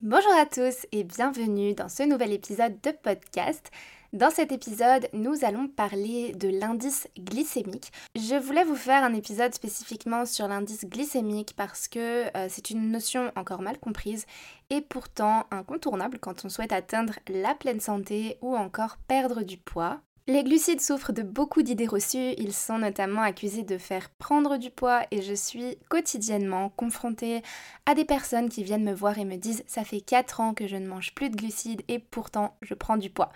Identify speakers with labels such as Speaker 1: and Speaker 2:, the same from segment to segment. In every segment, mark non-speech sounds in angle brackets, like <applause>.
Speaker 1: Bonjour à tous et bienvenue dans ce nouvel épisode de podcast. Dans cet épisode, nous allons parler de l'indice glycémique. Je voulais vous faire un épisode spécifiquement sur l'indice glycémique parce que euh, c'est une notion encore mal comprise et pourtant incontournable quand on souhaite atteindre la pleine santé ou encore perdre du poids. Les glucides souffrent de beaucoup d'idées reçues, ils sont notamment accusés de faire prendre du poids et je suis quotidiennement confrontée à des personnes qui viennent me voir et me disent ça fait 4 ans que je ne mange plus de glucides et pourtant je prends du poids.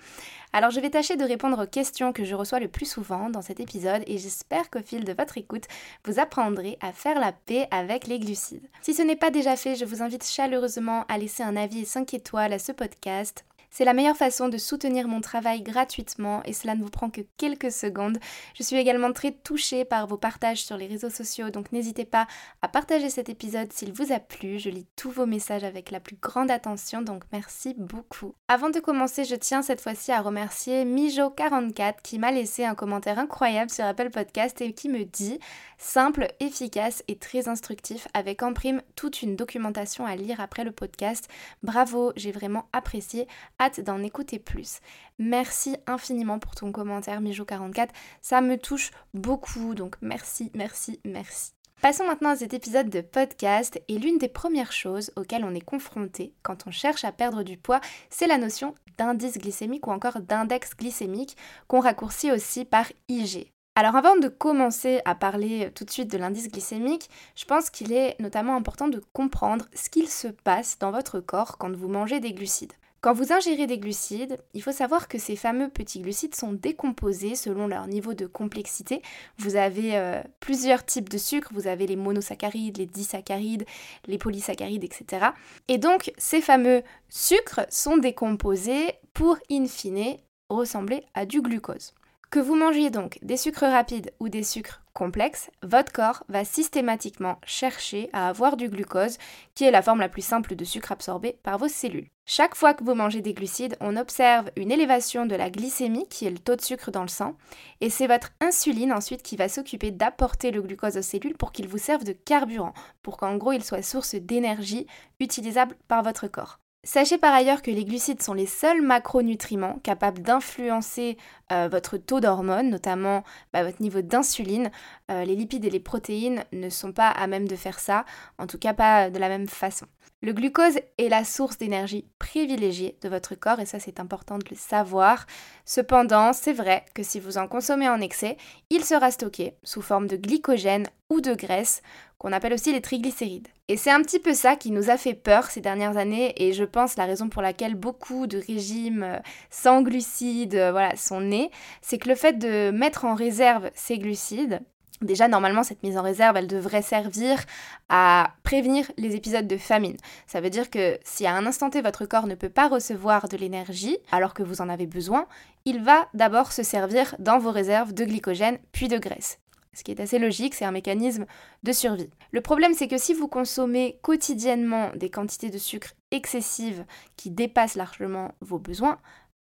Speaker 1: Alors je vais tâcher de répondre aux questions que je reçois le plus souvent dans cet épisode et j'espère qu'au fil de votre écoute, vous apprendrez à faire la paix avec les glucides. Si ce n'est pas déjà fait, je vous invite chaleureusement à laisser un avis et 5 étoiles à ce podcast c'est la meilleure façon de soutenir mon travail gratuitement et cela ne vous prend que quelques secondes. Je suis également très touchée par vos partages sur les réseaux sociaux, donc n'hésitez pas à partager cet épisode s'il vous a plu. Je lis tous vos messages avec la plus grande attention, donc merci beaucoup. Avant de commencer, je tiens cette fois-ci à remercier Mijo44 qui m'a laissé un commentaire incroyable sur Apple Podcast et qui me dit simple, efficace et très instructif avec en prime toute une documentation à lire après le podcast. Bravo, j'ai vraiment apprécié d'en écouter plus. Merci infiniment pour ton commentaire, Mijo44. Ça me touche beaucoup, donc merci, merci, merci. Passons maintenant à cet épisode de podcast et l'une des premières choses auxquelles on est confronté quand on cherche à perdre du poids, c'est la notion d'indice glycémique ou encore d'index glycémique qu'on raccourcit aussi par IG. Alors avant de commencer à parler tout de suite de l'indice glycémique, je pense qu'il est notamment important de comprendre ce qu'il se passe dans votre corps quand vous mangez des glucides. Quand vous ingérez des glucides, il faut savoir que ces fameux petits glucides sont décomposés selon leur niveau de complexité. Vous avez euh, plusieurs types de sucres, vous avez les monosaccharides, les disaccharides, les polysaccharides, etc. Et donc ces fameux sucres sont décomposés pour in fine ressembler à du glucose. Que vous mangiez donc des sucres rapides ou des sucres complexes, votre corps va systématiquement chercher à avoir du glucose, qui est la forme la plus simple de sucre absorbé par vos cellules. Chaque fois que vous mangez des glucides, on observe une élévation de la glycémie, qui est le taux de sucre dans le sang, et c'est votre insuline ensuite qui va s'occuper d'apporter le glucose aux cellules pour qu'il vous serve de carburant, pour qu'en gros il soit source d'énergie utilisable par votre corps. Sachez par ailleurs que les glucides sont les seuls macronutriments capables d'influencer euh, votre taux d'hormones, notamment bah, votre niveau d'insuline. Euh, les lipides et les protéines ne sont pas à même de faire ça, en tout cas pas de la même façon. Le glucose est la source d'énergie privilégiée de votre corps et ça c'est important de le savoir. Cependant, c'est vrai que si vous en consommez en excès, il sera stocké sous forme de glycogène ou de graisse qu'on appelle aussi les triglycérides. Et c'est un petit peu ça qui nous a fait peur ces dernières années et je pense la raison pour laquelle beaucoup de régimes euh, sans glucides euh, voilà, sont nés, c'est que le fait de mettre en réserve ces glucides, Déjà, normalement, cette mise en réserve, elle devrait servir à prévenir les épisodes de famine. Ça veut dire que si à un instant T, votre corps ne peut pas recevoir de l'énergie alors que vous en avez besoin, il va d'abord se servir dans vos réserves de glycogène puis de graisse. Ce qui est assez logique, c'est un mécanisme de survie. Le problème, c'est que si vous consommez quotidiennement des quantités de sucre excessives qui dépassent largement vos besoins,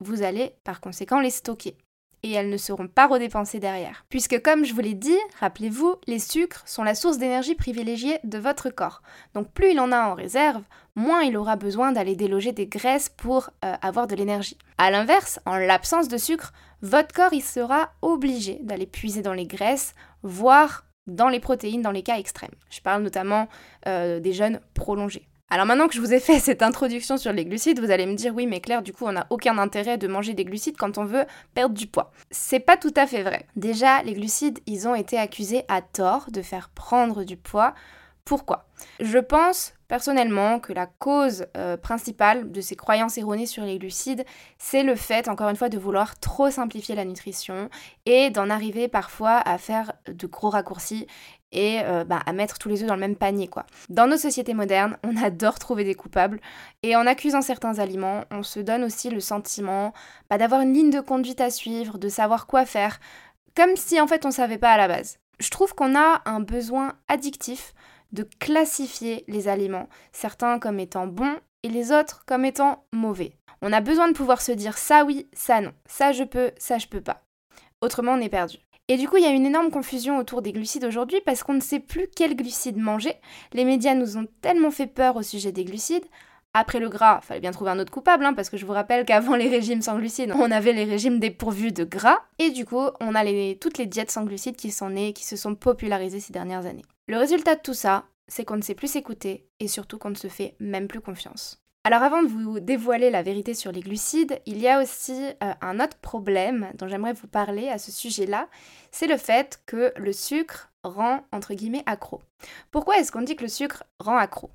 Speaker 1: vous allez par conséquent les stocker et elles ne seront pas redépensées derrière. Puisque comme je vous l'ai dit, rappelez-vous, les sucres sont la source d'énergie privilégiée de votre corps. Donc plus il en a en réserve, moins il aura besoin d'aller déloger des graisses pour euh, avoir de l'énergie. A l'inverse, en l'absence de sucre, votre corps il sera obligé d'aller puiser dans les graisses, voire dans les protéines dans les cas extrêmes. Je parle notamment euh, des jeûnes prolongés. Alors maintenant que je vous ai fait <laughs> cette introduction sur les glucides, vous allez me dire oui mais Claire du coup on n'a aucun intérêt de manger des glucides quand on veut perdre du poids. C'est pas tout à fait vrai. Déjà les glucides ils ont été accusés à tort de faire prendre du poids Pourquoi? Je pense personnellement que la cause euh, principale de ces croyances erronées sur les glucides, c'est le fait, encore une fois, de vouloir trop simplifier la nutrition et d'en arriver parfois à faire de gros raccourcis et euh, bah, à mettre tous les œufs dans le même panier quoi. Dans nos sociétés modernes, on adore trouver des coupables et en accusant certains aliments, on se donne aussi le sentiment bah, d'avoir une ligne de conduite à suivre, de savoir quoi faire, comme si en fait on savait pas à la base. Je trouve qu'on a un besoin addictif de classifier les aliments, certains comme étant bons et les autres comme étant mauvais. On a besoin de pouvoir se dire ça oui, ça non, ça je peux, ça je peux pas. Autrement on est perdu. Et du coup, il y a une énorme confusion autour des glucides aujourd'hui parce qu'on ne sait plus quels glucides manger. Les médias nous ont tellement fait peur au sujet des glucides. Après le gras, fallait bien trouver un autre coupable, hein, parce que je vous rappelle qu'avant les régimes sans glucides, on avait les régimes dépourvus de gras, et du coup, on a toutes les diètes sans glucides qui sont nées, qui se sont popularisées ces dernières années. Le résultat de tout ça, c'est qu'on ne sait plus s'écouter, et surtout qu'on ne se fait même plus confiance. Alors avant de vous dévoiler la vérité sur les glucides, il y a aussi euh, un autre problème dont j'aimerais vous parler à ce sujet-là, c'est le fait que le sucre rend entre guillemets accro. Pourquoi est-ce qu'on dit que le sucre rend accro?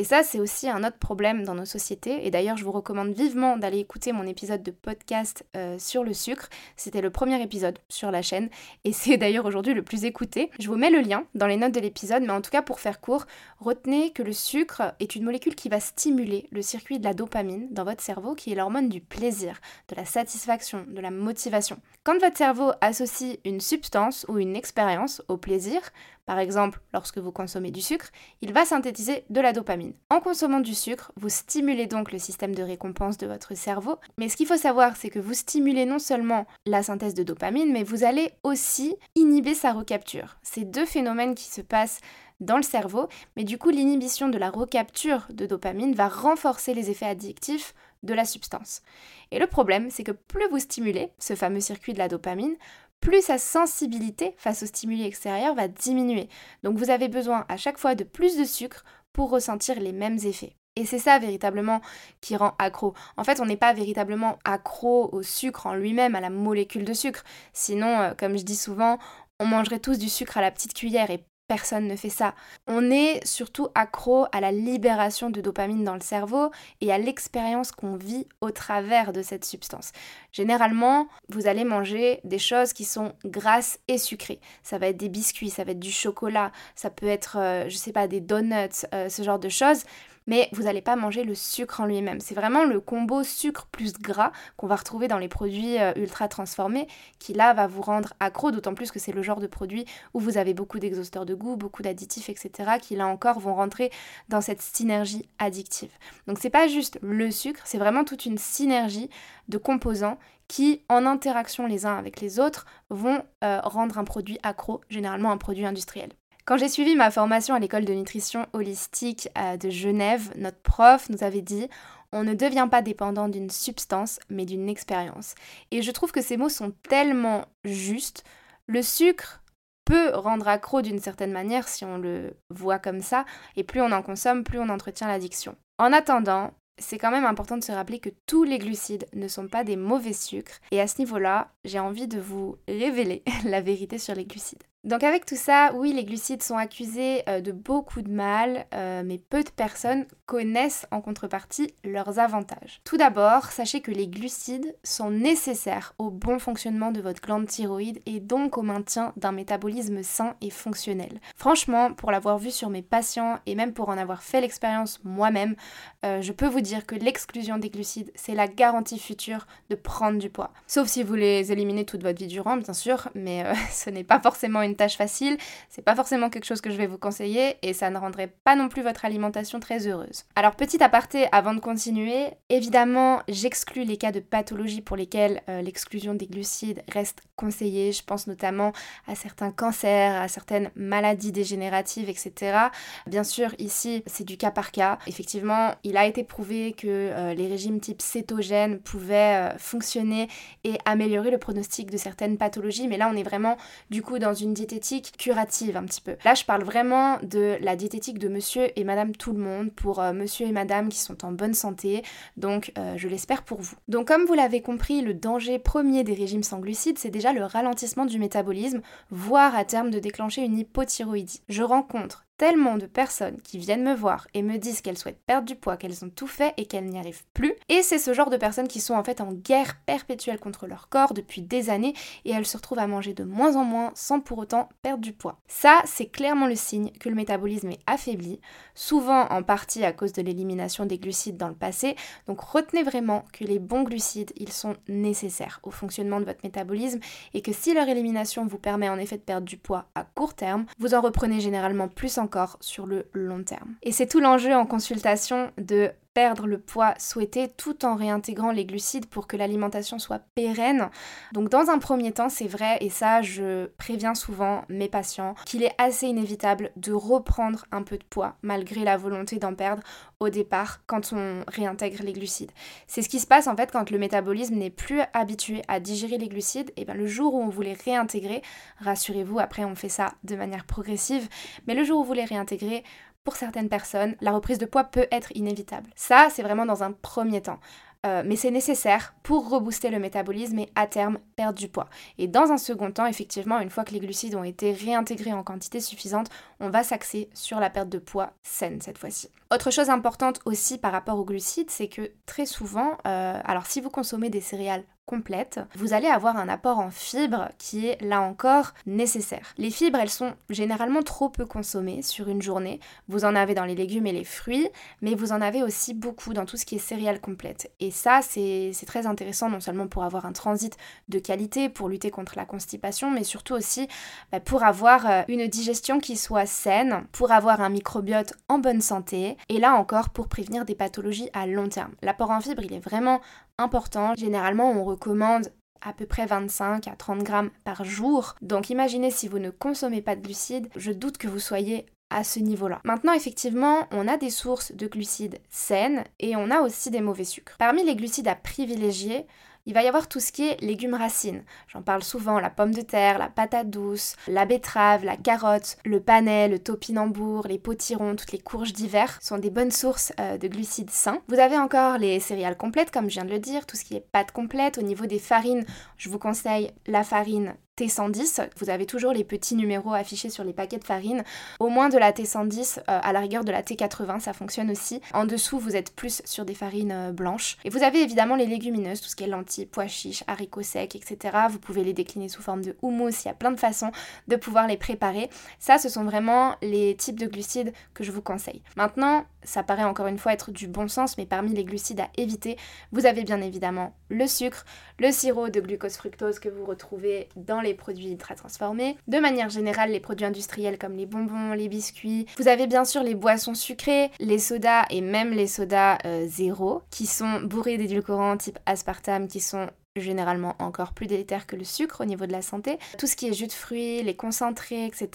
Speaker 1: Et ça, c'est aussi un autre problème dans nos sociétés. Et d'ailleurs, je vous recommande vivement d'aller écouter mon épisode de podcast euh, sur le sucre. C'était le premier épisode sur la chaîne. Et <laughs> c'est d'ailleurs aujourd'hui le plus écouté. Je vous mets le lien dans les notes de l'épisode. Mais en tout cas, pour faire court, retenez que le sucre est une molécule qui va stimuler le circuit de la dopamine dans votre cerveau, qui est l'hormone du plaisir, de la satisfaction, de la motivation. Quand votre cerveau associe une substance ou une expérience au plaisir, par exemple, lorsque vous consommez du sucre, il va synthétiser de la dopamine. En consommant du sucre, vous stimulez donc le système de récompense de votre cerveau, mais ce qu'il faut savoir, c'est que vous stimulez non seulement la synthèse de dopamine, mais vous allez aussi inhiber sa recapture. C'est deux phénomènes qui se passent dans le cerveau, mais du coup l'inhibition de la recapture de dopamine va renforcer les effets addictifs de la substance. Et le problème, c'est que plus vous stimulez ce fameux circuit de la dopamine, plus sa sensibilité face aux stimuli extérieurs va diminuer. Donc vous avez besoin à chaque fois de plus de sucre pour ressentir les mêmes effets. Et c'est ça véritablement qui rend accro. En fait, on n'est pas véritablement accro au sucre en lui-même, à la molécule de sucre. Sinon, euh, comme je dis souvent, on mangerait tous du sucre à la petite cuillère et Personne ne fait ça. On est surtout accro à la libération de dopamine dans le cerveau et à l'expérience qu'on vit au travers de cette substance. Généralement, vous allez manger des choses qui sont grasses et sucrées. Ça va être des biscuits, ça va être du chocolat, ça peut être, euh, je sais pas, des donuts, euh, ce genre de choses mais vous n'allez pas manger le sucre en lui-même. C'est vraiment le combo sucre plus gras qu'on va retrouver dans les produits euh, ultra transformés qui là va vous rendre accro, d'autant plus que c'est le genre de produit où vous avez beaucoup d'exhausteurs de goût, beaucoup d'additifs, etc. qui là encore vont rentrer dans cette synergie addictive. Donc c'est pas juste le sucre, c'est vraiment toute une synergie de composants qui, en interaction les uns avec les autres, vont euh, rendre un produit accro, généralement un produit industriel. Quand j'ai suivi ma formation à l'école de nutrition holistique euh, de Genève, notre prof nous avait dit on ne devient pas dépendant d'une substance, mais d'une expérience. Et je trouve que ces mots sont tellement justes. Le sucre peut rendre accro d'une certaine manière si on le voit comme ça, et plus on en consomme, plus on entretient l'addiction. En attendant, c'est quand même important de se rappeler que tous les glucides ne sont pas des mauvais sucres, et à ce niveau-là, j'ai envie de vous révéler <laughs> la vérité sur les glucides. Donc avec tout ça, oui, les glucides sont accusés euh, de beaucoup de mal, euh, mais peu de personnes connaissent en contrepartie leurs avantages. Tout d'abord, sachez que les glucides sont nécessaires au bon fonctionnement de votre glande thyroïde et donc au maintien d'un métabolisme sain et fonctionnel. Franchement, pour l'avoir vu sur mes patients et même pour en avoir fait l'expérience moi-même, euh, je peux vous dire que l'exclusion des glucides, c'est la garantie future de prendre du poids. Sauf si vous les éliminez toute votre vie durant, bien sûr, mais <laughs> ce n'est pas forcément une tâche facile, c'est pas forcément quelque chose que je vais vous conseiller et ça ne rendrait pas non plus votre alimentation très heureuse. Alors petit aparté avant de continuer, évidemment j'exclus les cas de pathologie pour lesquels euh, l'exclusion des glucides reste conseillée, je pense notamment à certains cancers, à certaines maladies dégénératives, etc. Bien sûr ici c'est du cas par cas, effectivement il a été prouvé que euh, les régimes type cétogène pouvaient euh, fonctionner et améliorer le pronostic de certaines pathologies, mais là on est vraiment du coup dans une diététique curative un petit peu. Là, je parle vraiment de la diététique de monsieur et madame tout le monde, pour euh, monsieur et madame qui sont en bonne santé, donc euh, je l'espère pour vous. Donc comme vous l'avez compris, le danger premier des régimes sans glucides, c'est déjà le ralentissement du métabolisme, voire à terme de déclencher une hypothyroïdie. Je rencontre tellement de personnes qui viennent me voir et me disent qu'elles souhaitent perdre du poids, qu'elles ont tout fait et qu'elles n'y arrivent plus. Et c'est ce genre de personnes qui sont en fait en guerre perpétuelle contre leur corps depuis des années et elles se retrouvent à manger de moins en moins sans pour autant perdre du poids. Ça, c'est clairement le signe que le métabolisme est affaibli, souvent en partie à cause de l'élimination des glucides dans le passé. Donc retenez vraiment que les bons glucides, ils sont nécessaires au fonctionnement de votre métabolisme et que si leur élimination vous permet en effet de perdre du poids à court terme, vous en reprenez généralement plus sur le long terme. Et c'est tout l'enjeu en consultation de perdre le poids souhaité tout en réintégrant les glucides pour que l'alimentation soit pérenne. Donc dans un premier temps, c'est vrai, et ça je préviens souvent mes patients, qu'il est assez inévitable de reprendre un peu de poids malgré la volonté d'en perdre au départ quand on réintègre les glucides. C'est ce qui se passe en fait quand le métabolisme n'est plus habitué à digérer les glucides, et bien le jour où on vous les réintégrer, rassurez-vous, après on fait ça de manière progressive, mais le jour où vous les réintégrez, pour certaines personnes, la reprise de poids peut être inévitable. Ça, c'est vraiment dans un premier temps. Euh, mais c'est nécessaire pour rebooster le métabolisme et à terme perdre du poids. Et dans un second temps, effectivement, une fois que les glucides ont été réintégrés en quantité suffisante, on va s'axer sur la perte de poids saine cette fois-ci. Autre chose importante aussi par rapport aux glucides, c'est que très souvent, euh, alors si vous consommez des céréales complète, vous allez avoir un apport en fibres qui est là encore nécessaire. Les fibres, elles sont généralement trop peu consommées sur une journée. Vous en avez dans les légumes et les fruits, mais vous en avez aussi beaucoup dans tout ce qui est céréales complètes. Et ça, c'est très intéressant non seulement pour avoir un transit de qualité, pour lutter contre la constipation, mais surtout aussi bah, pour avoir euh, une digestion qui soit saine, pour avoir un microbiote en bonne santé, et là encore pour prévenir des pathologies à long terme. L'apport en fibres, il est vraiment Généralement, on recommande à peu près 25 à 30 grammes par jour. Donc imaginez si vous ne consommez pas de glucides, je doute que vous soyez à ce niveau-là. Maintenant, effectivement, on a des sources de glucides saines et on a aussi des mauvais sucres. Parmi les glucides à privilégier, il va y avoir tout ce qui est légumes racines. J'en parle souvent, la pomme de terre, la patate douce, la betterave, la carotte, le panais, le topinambour, les potirons, toutes les courges d'hiver sont des bonnes sources euh, de glucides sains. Vous avez encore les céréales complètes, comme je viens de le dire, tout ce qui est pâte complète. Au niveau des farines, je vous conseille la farine T110. Vous avez toujours les petits numéros affichés sur les paquets de farine. Au moins de la T110, euh, à la rigueur de la T80, ça fonctionne aussi. En dessous, vous êtes plus sur des farines euh, blanches. Et vous avez évidemment les légumineuses, tout ce qui est lentilles, pois chiches, haricots secs, etc. Vous pouvez les décliner sous forme de houmous. Il y a plein de façons de pouvoir les préparer. Ça, ce sont vraiment les types de glucides que je vous conseille. Maintenant, ça paraît encore une fois être du bon sens, mais parmi les glucides à éviter, vous avez bien évidemment le sucre, le sirop de glucose fructose que vous retrouvez dans les produits ultra transformés, de manière générale les produits industriels comme les bonbons, les biscuits. Vous avez bien sûr les boissons sucrées, les sodas et même les sodas euh, zéro qui sont bourrés d'édulcorants type aspartame qui sont généralement encore plus délétère que le sucre au niveau de la santé. Tout ce qui est jus de fruits, les concentrés, etc.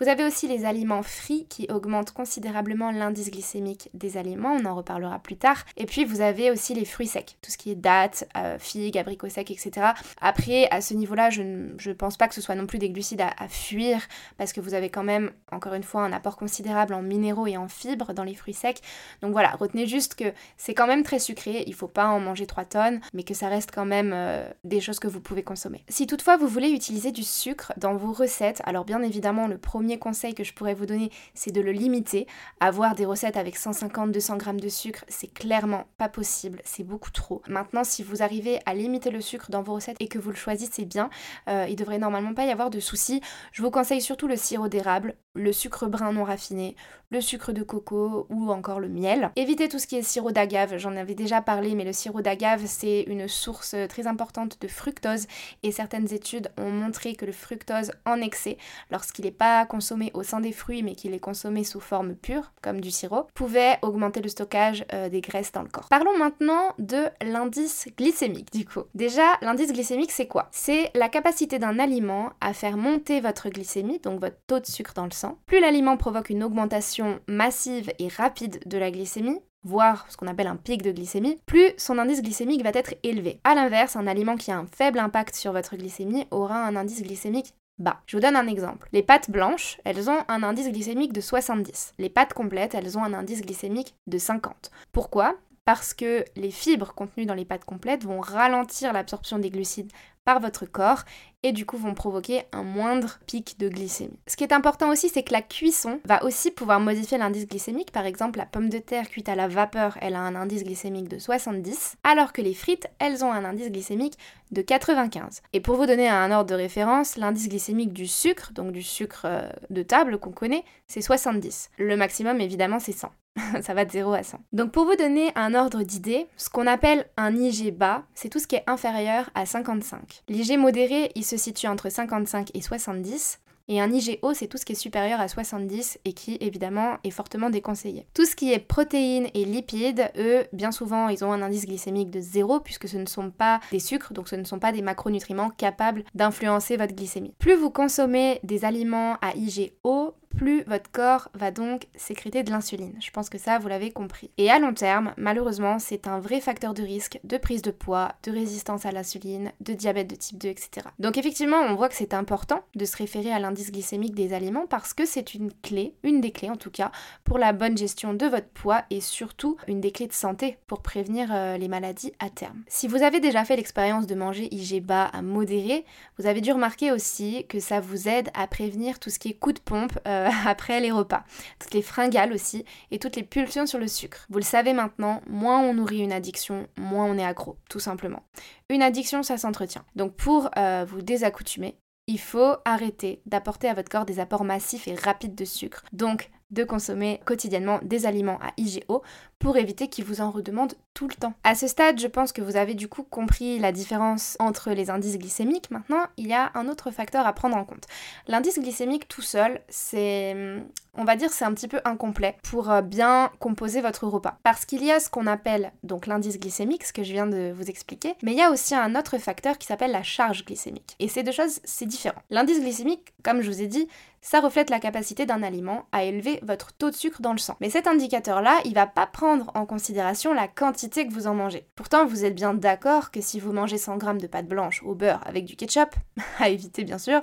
Speaker 1: Vous avez aussi les aliments frits qui augmentent considérablement l'indice glycémique des aliments, on en reparlera plus tard. Et puis vous avez aussi les fruits secs, tout ce qui est dattes, euh, figues, abricots secs, etc. Après, à ce niveau-là, je ne pense pas que ce soit non plus des glucides à, fuir parce que vous avez quand même, encore une fois, un apport considérable en minéraux et en fibres dans les fruits secs. Donc voilà, retenez juste que c'est quand même très sucré, il faut pas en manger 3 tonnes, mais que ça reste quand même euh, des choses que vous pouvez consommer. Si toutefois vous voulez utiliser du sucre dans vos recettes, alors bien évidemment le premier conseil que je pourrais vous donner c'est de le limiter. Avoir des recettes avec 150-200 grammes de sucre c'est clairement pas possible, c'est beaucoup trop. Maintenant si vous arrivez à limiter le sucre dans vos recettes et que vous le choisissez bien, euh, il devrait normalement pas y avoir de soucis. Je vous conseille surtout le sirop d'érable, le sucre brun non raffiné, le sucre de coco ou encore le miel. Évitez tout ce qui est sirop d'agave, j'en avais déjà parlé, mais le sirop d'agave c'est une source très importante de fructose et certaines études ont montré que le fructose en excès, lorsqu'il n'est pas consommé au sein des fruits mais qu'il est consommé sous forme pure, comme du sirop, pouvait augmenter le stockage euh, des graisses dans le corps. Parlons maintenant de l'indice glycémique du coup. Déjà, l'indice glycémique c'est quoi? C'est la capacité d'un aliment à faire monter votre glycémie, donc votre taux de sucre dans le sang. Plus l'aliment provoque une augmentation massive et rapide de la glycémie, voire ce qu'on appelle un pic de glycémie, plus son indice glycémique va être élevé. A l'inverse, un aliment qui a un faible impact sur votre glycémie aura un indice glycémique bas. Je vous donne un exemple. Les pâtes blanches, elles ont un indice glycémique de 70. Les pâtes complètes, elles ont un indice glycémique de 50. Pourquoi? Parce que les fibres contenues dans les pâtes complètes vont ralentir l'absorption des glucides par votre corps et du coup vont provoquer un moindre pic de glycémie. Ce qui est important aussi, c'est que la cuisson va aussi pouvoir modifier l'indice glycémique. Par exemple, la pomme de terre cuite à la vapeur, elle a un indice glycémique de 70, alors que les frites, elles ont un indice glycémique de 95. Et pour vous donner un ordre de référence, l'indice glycémique du sucre, donc du sucre euh, de table qu'on connaît, c'est 70. Le maximum, évidemment, c'est 100. <laughs> ça va de 0 à 100. Donc pour vous donner un ordre d'idée, ce qu'on appelle un IG bas, c'est tout ce qui est inférieur à 55. L'IG modéré, il se situe entre 55 et 70. Et un IGO, c'est tout ce qui est supérieur à 70 et qui, évidemment, est fortement déconseillé. Tout ce qui est protéines et lipides, eux, bien souvent, ils ont un indice glycémique de 0 puisque ce ne sont pas des sucres, donc ce ne sont pas des macronutriments capables d'influencer votre glycémie. Plus vous consommez des aliments à IGO, plus votre corps va donc sécréter de l'insuline. Je pense que ça, vous l'avez compris. Et à long terme, malheureusement, c'est un vrai facteur de risque de prise de poids, de résistance à l'insuline, de diabète de type 2, etc. Donc effectivement, on voit que c'est important de se référer à l'indice glycémique des aliments parce que c'est une clé, une des clés en tout cas, pour la bonne gestion de votre poids et surtout une des clés de santé pour prévenir euh, les maladies à terme. Si vous avez déjà fait l'expérience de manger IG bas à modéré, vous avez dû remarquer aussi que ça vous aide à prévenir tout ce qui est coup de pompe. Euh, euh, <laughs> après les repas, toutes les fringales aussi et toutes les pulsions sur le sucre. Vous le savez maintenant, moins on nourrit une addiction, moins on est accro, tout simplement. Une addiction, ça s'entretient. Donc pour euh, vous désaccoutumer, il faut arrêter d'apporter à votre corps des apports massifs et rapides de sucre. Donc de consommer quotidiennement des aliments à IGO pour éviter qu'ils vous en redemandent tout le temps. À ce stade, je pense que vous avez du coup compris la différence entre les indices glycémiques. Maintenant, il y a un autre facteur à prendre en compte. L'indice glycémique tout seul, c'est on va dire c'est un petit peu incomplet pour euh, bien composer votre repas parce qu'il y a ce qu'on appelle donc l'indice glycémique, ce que je viens de vous expliquer, mais il y a aussi un autre facteur qui s'appelle la charge glycémique. Et ces deux choses, c'est différent. L'indice glycémique, comme je vous ai dit, ça reflète la capacité d'un aliment à élever votre taux de sucre dans le sang. Mais cet indicateur-là, il va pas prendre en considération la quantité que vous en mangez. Pourtant, vous êtes bien d'accord que si vous mangez 100 g de pâte blanche au beurre avec du ketchup, <laughs> à éviter bien sûr,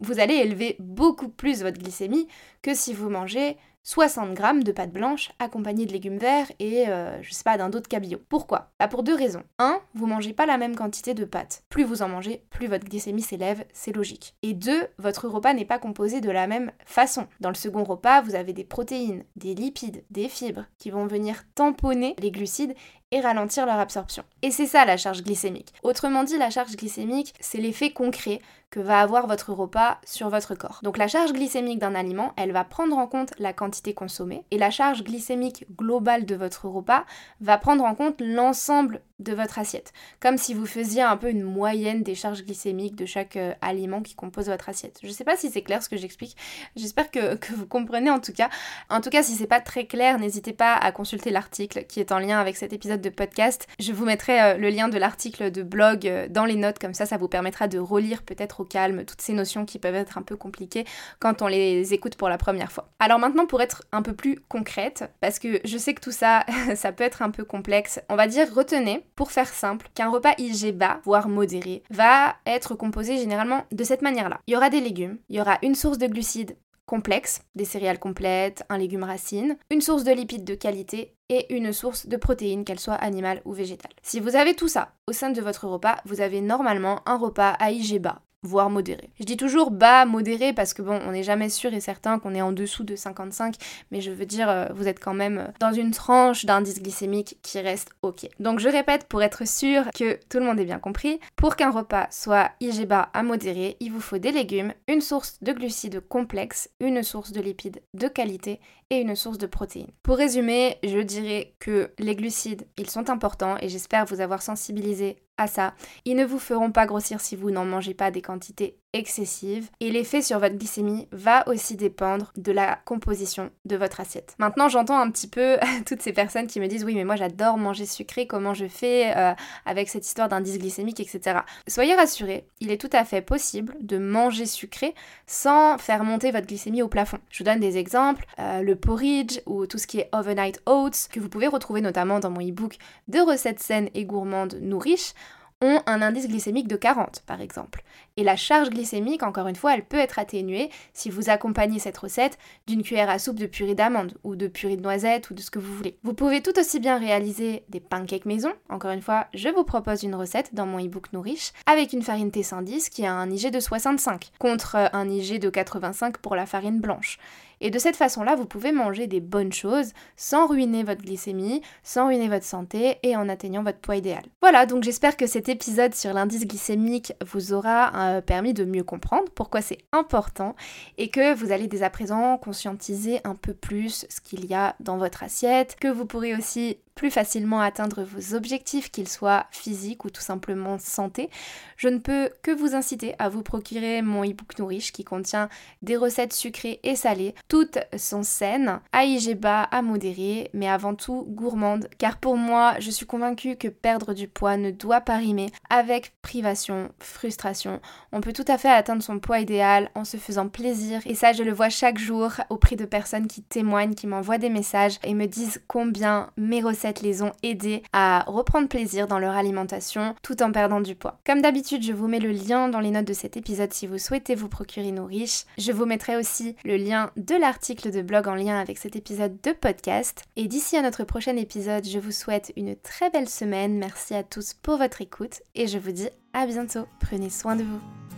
Speaker 1: vous allez élever beaucoup plus votre glycémie que si vous mangez 60 grammes de pâte blanche accompagnée de légumes verts et, euh, je sais pas, d'un dos de cabillaud. Pourquoi? Bah Pour deux raisons. Un, vous mangez pas la même quantité de pâte. Plus vous en mangez, plus votre glycémie s'élève, c'est logique. Et deux, votre repas n'est pas composé de la même façon. Dans le second repas, vous avez des protéines, des lipides, des fibres qui vont venir tamponner les glucides et ralentir leur absorption. Et c'est ça la charge glycémique. Autrement dit, la charge glycémique, c'est l'effet concret que va avoir votre repas sur votre corps. Donc la charge glycémique d'un aliment, elle va prendre en compte la quantité consommée et la charge glycémique globale de votre repas va prendre en compte l'ensemble de votre assiette. Comme si vous faisiez un peu une moyenne des charges glycémiques de chaque euh, aliment qui compose votre assiette. Je sais pas si c'est clair ce que j'explique. J'espère que, que, vous comprenez en tout cas. En tout cas, si c'est pas très clair, n'hésitez pas à consulter l'article qui est en lien avec cet épisode de podcast. Je vous mettrai euh, le lien de l'article de blog euh, dans les notes, comme ça, ça vous permettra de relire peut-être au calme toutes ces notions qui peuvent être un peu compliquées quand on les écoute pour la première fois. Alors maintenant, pour être un peu plus concrète, parce que je sais que tout ça, <laughs> ça peut être un peu complexe, on va dire retenez, pour faire simple, qu'un repas IG bas, voire modéré, va être composé généralement de cette manière-là. Il y aura des légumes, il y aura une source de glucides complexe, des céréales complètes, un légume racine, une source de lipides de qualité et une source de protéines, qu'elle soit animale ou végétale. Si vous avez tout ça au sein de votre repas, vous avez normalement un repas à IG bas, voire modéré. Je dis toujours bas, modéré, parce que bon, on n'est jamais sûr et certain qu'on est en dessous de 55, mais je veux dire, euh, vous êtes quand même euh, dans une tranche d'indice glycémique qui reste ok. Donc je répète pour être sûr que tout le monde ait bien compris, pour qu'un repas soit IG bas à modéré, il vous faut des légumes, une source de glucides complexes, une source de lipides de qualité et une source de protéines. Pour résumer, je dirais que les glucides, ils sont importants et j'espère vous avoir sensibilisé à ça. Ils ne vous feront pas grossir si vous n'en mangez pas des quantités excessive et l'effet sur votre glycémie va aussi dépendre de la composition de votre assiette. Maintenant j'entends un petit peu <laughs> toutes ces personnes qui me disent oui mais moi j'adore manger sucré, comment je fais euh, avec cette histoire d'indice glycémique etc. Soyez rassurés, il est tout à fait possible de manger sucré sans faire monter votre glycémie au plafond. Je vous donne des exemples, euh, le porridge ou tout ce qui est overnight oats que vous pouvez retrouver notamment dans mon e-book de recettes saines et gourmandes nourriches ont un indice glycémique de 40 par exemple. Et la charge glycémique, encore une fois, elle peut être atténuée si vous accompagnez cette recette d'une cuillère à soupe de purée d'amande ou de purée de noisettes ou de ce que vous voulez. Vous pouvez tout aussi bien réaliser des pancakes maison. Encore une fois, je vous propose une recette dans mon ebook Nourish avec une farine T110 qui a un IG de 65 contre un IG de 85 pour la farine blanche. Et de cette façon-là, vous pouvez manger des bonnes choses sans ruiner votre glycémie, sans ruiner votre santé et en atteignant votre poids idéal. Voilà, donc j'espère que cet épisode sur l'indice glycémique vous aura euh, permis de mieux comprendre pourquoi c'est important et que vous allez dès à présent conscientiser un peu plus ce qu'il y a dans votre assiette, que vous pourrez aussi plus facilement atteindre vos objectifs, qu'ils soient physiques ou tout simplement santé, je ne peux que vous inciter à vous procurer mon e-book Nourish qui contient des recettes sucrées et salées. Toutes sont saines, à IG bas, à modéré, mais avant tout gourmandes, car pour moi, je suis convaincue que perdre du poids ne doit pas rimer avec privation, frustration. On peut tout à fait atteindre son poids idéal en se faisant plaisir, et ça, je le vois chaque jour auprès de personnes qui témoignent, qui m'envoient des messages et me disent combien mes recettes les ont aidés à reprendre plaisir dans leur alimentation tout en perdant du poids. Comme d'habitude, je vous mets le lien dans les notes de cet épisode si vous souhaitez vous procurer nos riches. Je vous mettrai aussi le lien de l'article de blog en lien avec cet épisode de podcast. Et d'ici à notre prochain épisode, je vous souhaite une très belle semaine. Merci à tous pour votre écoute et je vous dis à bientôt. Prenez soin de vous.